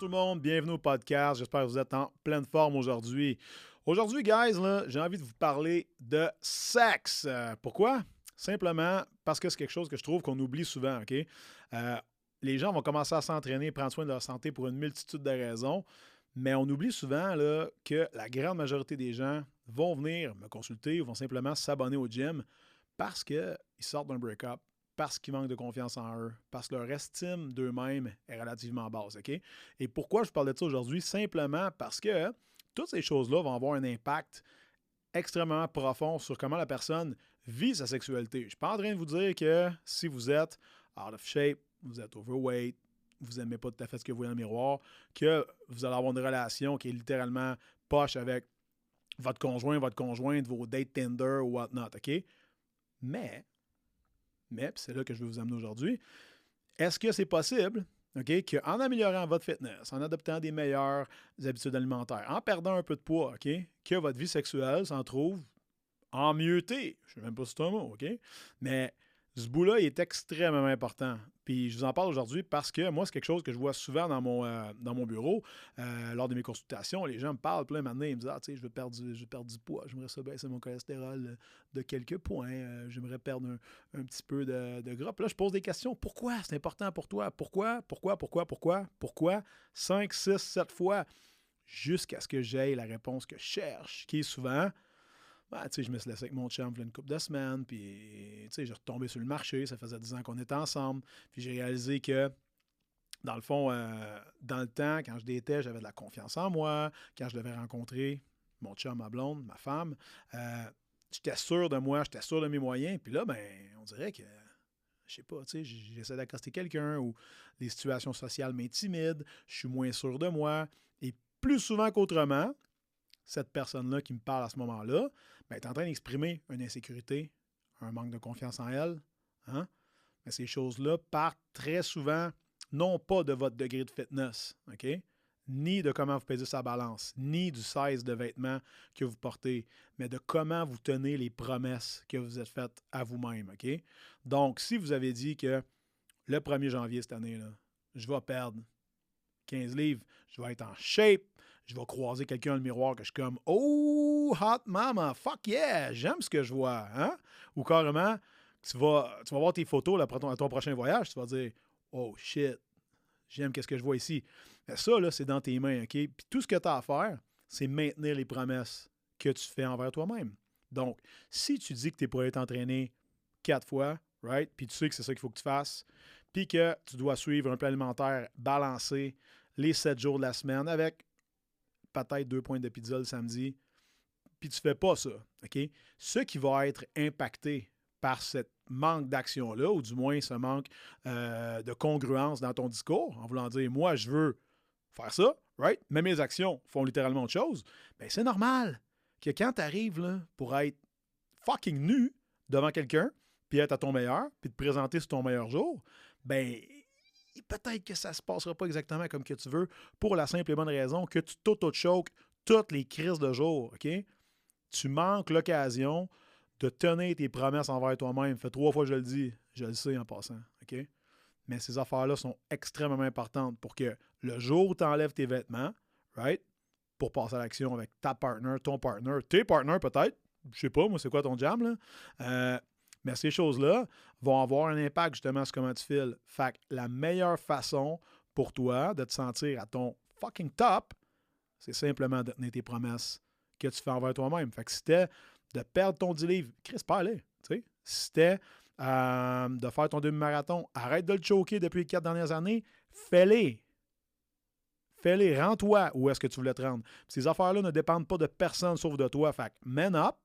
tout le monde, bienvenue au podcast. J'espère que vous êtes en pleine forme aujourd'hui. Aujourd'hui, guys, j'ai envie de vous parler de sexe. Euh, pourquoi? Simplement parce que c'est quelque chose que je trouve qu'on oublie souvent, OK? Euh, les gens vont commencer à s'entraîner, prendre soin de leur santé pour une multitude de raisons, mais on oublie souvent que la grande majorité des gens vont venir me consulter ou vont simplement s'abonner au gym parce qu'ils sortent d'un break-up, parce qu'ils manquent de confiance en eux, parce que leur estime d'eux-mêmes est relativement basse. OK? Et pourquoi je parle de ça aujourd'hui? Simplement parce que toutes ces choses-là vont avoir un impact extrêmement profond sur comment la personne vit sa sexualité. Je ne suis pas en train de vous dire que si vous êtes out of shape, vous êtes overweight, vous n'aimez pas tout à fait ce que vous voyez dans le miroir, que vous allez avoir une relation qui est littéralement poche avec votre conjoint, votre conjointe, vos dates Tinder ou whatnot, OK? Mais mais, c'est là que je vais vous amener aujourd'hui, est-ce que c'est possible OK, qu'en améliorant votre fitness, en adoptant des meilleures habitudes alimentaires, en perdant un peu de poids, OK, que votre vie sexuelle s'en trouve en mieuxté? Je ne sais même pas si c'est un mot, OK? Mais ce bout-là est extrêmement important. Puis je vous en parle aujourd'hui parce que moi, c'est quelque chose que je vois souvent dans mon, euh, dans mon bureau. Euh, lors de mes consultations, les gens me parlent plein maintenant, ils me disent Ah, je veux perdre du, je veux perdre du poids, j'aimerais ça baisser mon cholestérol de quelques points, euh, j'aimerais perdre un, petit peu de, de gras. Là, je pose des questions. Pourquoi? C'est important pour toi? Pourquoi? Pourquoi? Pourquoi? Pourquoi? Pourquoi? 5, 6, 7 fois jusqu'à ce que j'aie la réponse que je cherche, qui est souvent ben, je me suis laissé avec mon chum une couple de semaines, puis j'ai retombé sur le marché. Ça faisait 10 ans qu'on était ensemble. Puis j'ai réalisé que, dans le fond, euh, dans le temps, quand je détais, j'avais de la confiance en moi. Quand je devais rencontrer mon chum, ma blonde, ma femme, euh, j'étais sûr de moi, j'étais sûr de mes moyens. Puis là, ben, on dirait que je sais pas, tu sais, j'essaie d'accoster quelqu'un ou les situations sociales m'intimident, je suis moins sûr de moi. Et plus souvent qu'autrement, cette personne-là qui me parle à ce moment-là ben, est en train d'exprimer une insécurité, un manque de confiance en elle. Hein? Mais ces choses-là partent très souvent, non pas de votre degré de fitness, OK? ni de comment vous pesez sa balance, ni du size de vêtements que vous portez, mais de comment vous tenez les promesses que vous êtes faites à vous-même. Donc, si vous avez dit que le 1er janvier cette année, là, je vais perdre 15 livres, je vais être en shape, je vais croiser quelqu'un dans le miroir que je suis comme Oh, hot mama, fuck yeah, j'aime ce que je vois. Hein? Ou carrément, tu vas, tu vas voir tes photos là, à ton, prochain voyage, tu vas dire Oh shit, j'aime ce que je vois ici. Mais ça, là, c'est dans tes mains, OK? Puis tout ce que tu as à faire, c'est maintenir les promesses que tu fais envers toi-même. Donc, si tu dis que tu es pour être entraîné quatre fois, right? Puis tu sais que c'est ça qu'il faut que tu fasses, puis que tu dois suivre un plan alimentaire balancé, les sept jours de la semaine avec peut-être deux points de pizza le samedi, puis tu fais pas ça, OK? Ce qui va être impacté par ce manque d'action-là, ou du moins ce manque euh, de congruence dans ton discours, en voulant dire, moi, je veux faire ça, right? Mais mes actions font littéralement autre chose, bien, c'est normal que quand tu arrives pour être fucking nu devant quelqu'un, puis être à ton meilleur, puis te présenter sur ton meilleur jour, ben peut-être que ça se passera pas exactement comme que tu veux pour la simple et bonne raison que tu t'auto-choques toutes les crises de jour, OK? Tu manques l'occasion de tenir tes promesses envers toi-même. Fait trois fois je le dis, je le sais en passant, OK? Mais ces affaires-là sont extrêmement importantes pour que le jour où tu enlèves tes vêtements, right? Pour passer à l'action avec ta partner, ton partner, tes partners peut-être, je sais pas, moi, c'est quoi ton jam? Euh, mais ces choses-là vont avoir un impact justement sur comment tu files. Fait que la meilleure façon pour toi de te sentir à ton fucking top, c'est simplement de tenir tes promesses que tu fais envers toi-même. Fait que c'était de perdre ton 10 livres, Chris. Si c'était euh, de faire ton demi-marathon, arrête de le choquer depuis les quatre dernières années, fais-les. Fais-les, rends-toi où est-ce que tu voulais te rendre. ces affaires-là ne dépendent pas de personne sauf de toi. Fait que man up,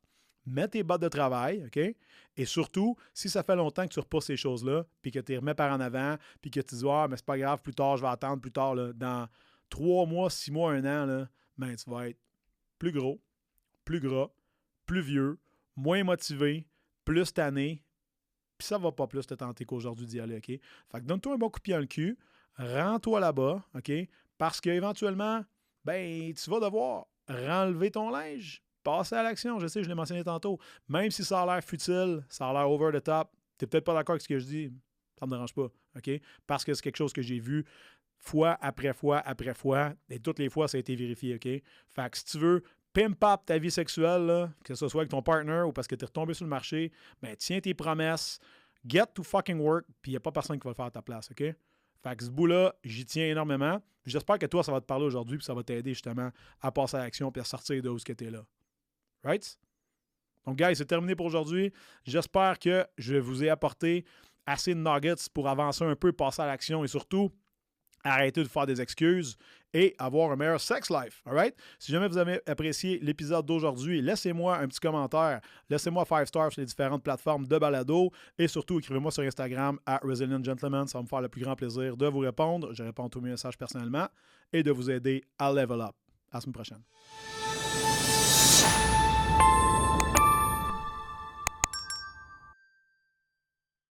mets tes bottes de travail, OK? Et surtout, si ça fait longtemps que tu repousses ces choses-là, puis que tu les remets par en avant, puis que tu dis, ah, mais c'est pas grave, plus tard, je vais attendre plus tard, dans trois mois, six mois, un an, là, ben, tu vas être plus gros, plus gras, plus vieux, moins motivé, plus tanné, puis ça va pas plus te tenter qu'aujourd'hui d'y aller, OK? Fait que donne-toi un bon coup de pied dans le cul, rends-toi là-bas, OK? Parce qu'éventuellement, ben, tu vas devoir renlever ton linge, passer à l'action. Je sais, je l'ai mentionné tantôt. Même si ça a l'air futile, ça a l'air over the top, tu n'es peut-être pas d'accord avec ce que je dis, ça me dérange pas. OK? Parce que c'est quelque chose que j'ai vu fois après fois après fois, et toutes les fois, ça a été vérifié, OK? Fait que si tu veux pimp up ta vie sexuelle, que ce soit avec ton partner ou parce que tu es retombé sur le marché, ben tiens tes promesses, get to fucking work, puis il a pas personne qui va le faire à ta place, OK? Fait que ce bout-là, j'y tiens énormément. J'espère que toi, ça va te parler aujourd'hui, puis ça va t'aider justement à passer à l'action puis à sortir de où ce que tu es là. Right? Donc, guys, c'est terminé pour aujourd'hui. J'espère que je vous ai apporté assez de nuggets pour avancer un peu, passer à l'action et surtout arrêter de faire des excuses et avoir un meilleur sex life. All Si jamais vous avez apprécié l'épisode d'aujourd'hui, laissez-moi un petit commentaire. Laissez-moi 5 stars sur les différentes plateformes de balado et surtout écrivez-moi sur Instagram à Resilient Gentleman. Ça va me faire le plus grand plaisir de vous répondre. Je réponds à tous mes messages personnellement et de vous aider à level up. À la semaine prochaine.